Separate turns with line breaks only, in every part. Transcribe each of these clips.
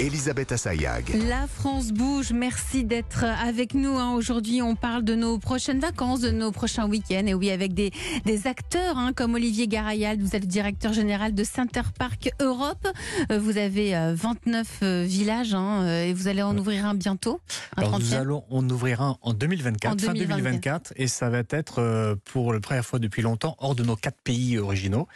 Elisabeth Assayag.
La France bouge. Merci d'être avec nous. hein. Aujourd'hui, on parle de nos prochaines vacances, de nos prochains week-ends. Et oui, avec des, des acteurs hein, comme Olivier Garayal. Vous êtes le directeur général de Center Park Europe. Euh, Vous avez euh, 29 euh, villages hein, euh, et vous allez en ouvrir un bientôt. Un
Alors nous
30e.
allons en ouvrir un en 2024,
En
fin
2024.
2024, et ça va être euh, pour la première fois depuis longtemps hors de nos quatre pays originaux.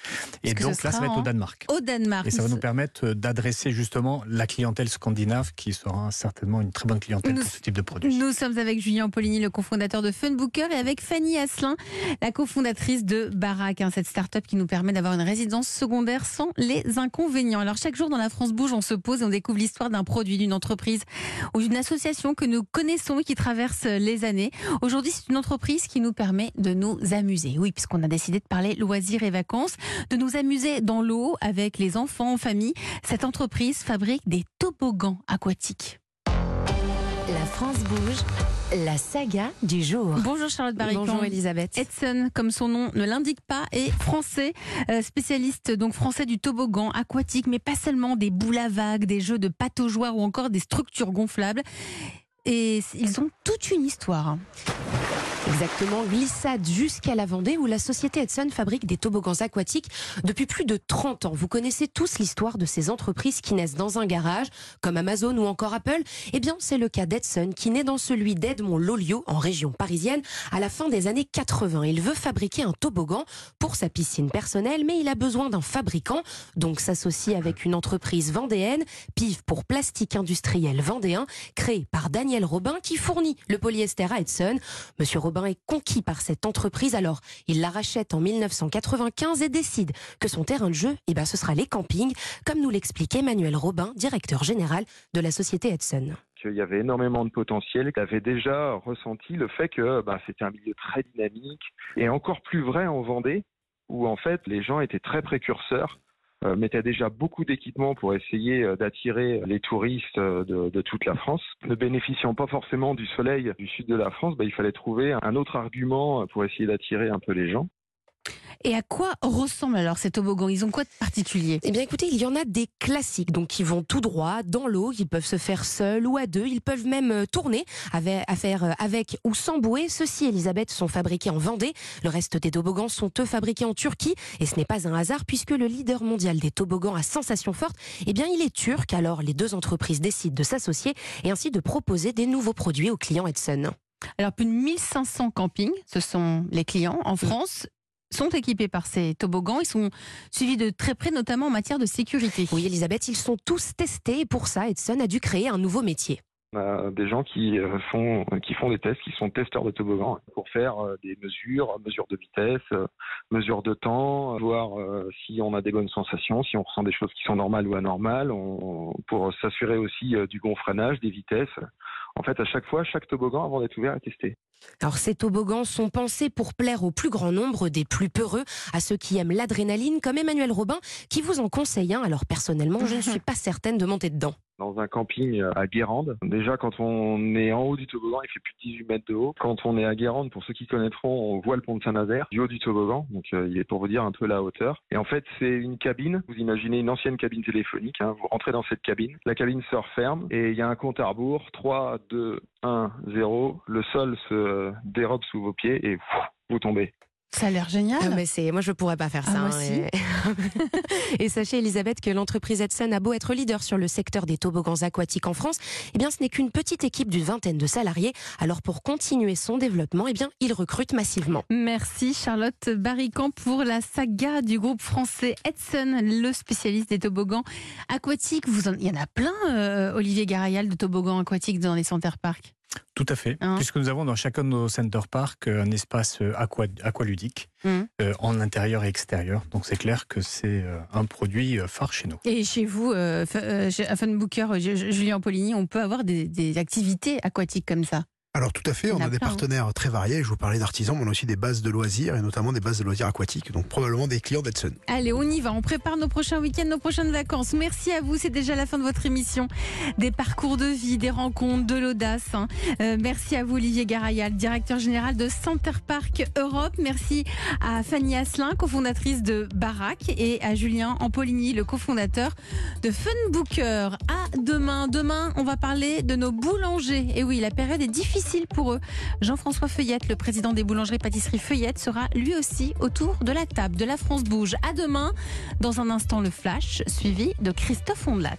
Et donc là, ça va être au Danemark.
Au Danemark.
Et ça va nous permettre euh, d'adresser justement la clientèle scandinave qui sera certainement une très bonne clientèle
Nous-
pour ce type de produit.
Nous sommes avec Julien Poligny, le cofondateur de Funbooker, et avec Fanny Asselin, la cofondatrice de Barac, hein, cette start-up qui nous permet d'avoir une résidence secondaire sans les inconvénients. Alors chaque jour dans la France Bouge, on se pose et on découvre l'histoire d'un produit, d'une entreprise ou d'une association que nous connaissons et qui traverse les années. Aujourd'hui, c'est une entreprise qui nous permet de nous amuser. Oui, puisqu'on a décidé de parler loisirs et vacances, de nous amuser dans l'eau avec les enfants en famille. Cette entreprise fabrique des toboggans aquatiques.
La France bouge. La saga du jour.
Bonjour Charlotte Barrican.
Bonjour Elisabeth.
Edson, comme son nom ne l'indique pas, est français, euh, spécialiste donc français du toboggan aquatique, mais pas seulement des boules à vagues, des jeux de pataugeoires ou encore des structures gonflables. Et ils ont toute une histoire.
Exactement, glissade jusqu'à la Vendée où la société Edson fabrique des toboggans aquatiques depuis plus de 30 ans. Vous connaissez tous l'histoire de ces entreprises qui naissent dans un garage, comme Amazon ou encore Apple. Eh bien, c'est le cas d'Edson qui naît dans celui d'Edmond Loliot en région parisienne à la fin des années 80. Il veut fabriquer un toboggan pour sa piscine personnelle, mais il a besoin d'un fabricant, donc s'associe avec une entreprise vendéenne, PIV pour plastique industriel vendéen, créée par Daniel Robin qui fournit le polyester à Edson. Monsieur Robin est conquis par cette entreprise, alors il la rachète en 1995 et décide que son terrain de jeu, eh ben, ce sera les campings, comme nous l'explique Emmanuel Robin, directeur général de la société Edson.
qu'il y avait énormément de potentiel, qu'il avait déjà ressenti le fait que bah, c'était un milieu très dynamique et encore plus vrai en Vendée, où en fait les gens étaient très précurseurs, euh, mettaient déjà beaucoup d'équipements pour essayer euh, d'attirer les touristes euh, de, de toute la France. Ne bénéficiant pas forcément du soleil du sud de la France, bah, il fallait trouver un autre argument pour essayer d'attirer un peu les gens.
Et à quoi ressemblent alors ces toboggans Ils ont quoi de particulier?
Eh bien écoutez, il y en a des classiques, donc qui vont tout droit dans l'eau, ils peuvent se faire seuls ou à deux, ils peuvent même euh, tourner avec, à faire euh, avec ou sans bouée. Ceux-ci, Elisabeth, sont fabriqués en Vendée. Le reste des toboggans sont eux fabriqués en Turquie. Et ce n'est pas un hasard puisque le leader mondial des toboggans à sensation forte, eh bien il est turc. Alors les deux entreprises décident de s'associer et ainsi de proposer des nouveaux produits aux clients Edson.
Alors plus de 1500 campings, ce sont les clients en France sont équipés par ces toboggans. Ils sont suivis de très près, notamment en matière de sécurité.
Oui, Elisabeth, ils sont tous testés et pour ça, Edson a dû créer un nouveau métier.
On a des gens qui euh, font qui font des tests, qui sont testeurs de toboggan pour faire euh, des mesures, mesures de vitesse, euh, mesures de temps, voir euh, si on a des bonnes sensations, si on ressent des choses qui sont normales ou anormales, on- pour s'assurer aussi euh, du gonfrage, des vitesses. En fait, à chaque fois, chaque toboggan avant d'être ouvert est testé.
Alors ces toboggans sont pensés pour plaire au plus grand nombre des plus peureux, à ceux qui aiment l'adrénaline, comme Emmanuel Robin, qui vous en conseille un. Alors personnellement, je ne suis pas certaine de monter dedans.
Dans un camping euh, à Guérande, déjà quand on est en haut du toboggan, il fait plus de 18 mètres de haut. Quand on est à Guérande, pour ceux qui connaîtront, on voit le pont de Saint-Nazaire du haut du toboggan, donc euh, il est pour vous dire un peu la hauteur. Et en fait, c'est une cabine. Vous imaginez une ancienne cabine téléphonique. hein. Vous rentrez dans cette cabine, la cabine se referme et il y a un compte à rebours 3, 2, 1, 0. Le sol se dérobe sous vos pieds et vous tombez.
Ça a l'air génial.
Ah, mais c'est, moi je pourrais pas faire
Ah,
ça.
moi
hein. Et... et sachez Elisabeth que l'entreprise Edson a beau être leader sur le secteur des toboggans aquatiques en France, eh bien ce n'est qu'une petite équipe d'une vingtaine de salariés. Alors pour continuer son développement, eh bien il recrute massivement.
Merci Charlotte Barrican pour la saga du groupe français Edson, le spécialiste des toboggans aquatiques. Vous en- il y en a plein, euh, Olivier Garayal, de toboggans aquatiques dans les center parks.
Tout à fait,
Hein
puisque nous avons dans chacun de nos center parks euh, un espace euh, aqua, aqualudique
Mhm.
euh, en intérieur et extérieur. Donc c'est clair que c'est un produit phare chez nous.
Et chez vous, euh, à Funbooker, Ju- Ju- Julien Poligny, on peut avoir des, des activités aquatiques comme ça?
Alors tout à fait, on
a
des
hein.
partenaires très variés. Je vous parlais d'artisans, mais on a aussi des bases de loisirs et notamment des bases de loisirs aquatiques, donc probablement des clients d'Edson.
Allez, on y va. On prépare nos prochains week-ends, nos prochaines vacances. Merci à vous. C'est déjà la fin de votre émission. Des parcours de vie, des rencontres, de l'audace. hein. Euh, merci à vous, Olivier Garayal, directeur général de Center Park Europe. Merci à Fanny Asselin, cofondatrice de Barac, et à Julien Ampoligny, le cofondateur de Funbooker. À demain. Demain, on va parler de nos boulangers. Et oui, la période est pour eux. Jean-François Feuillette, le président des boulangeries-pâtisseries Feuillette, sera lui aussi autour de la table de la France Bouge. À demain. Dans un instant, le flash, suivi de Christophe Ondelat.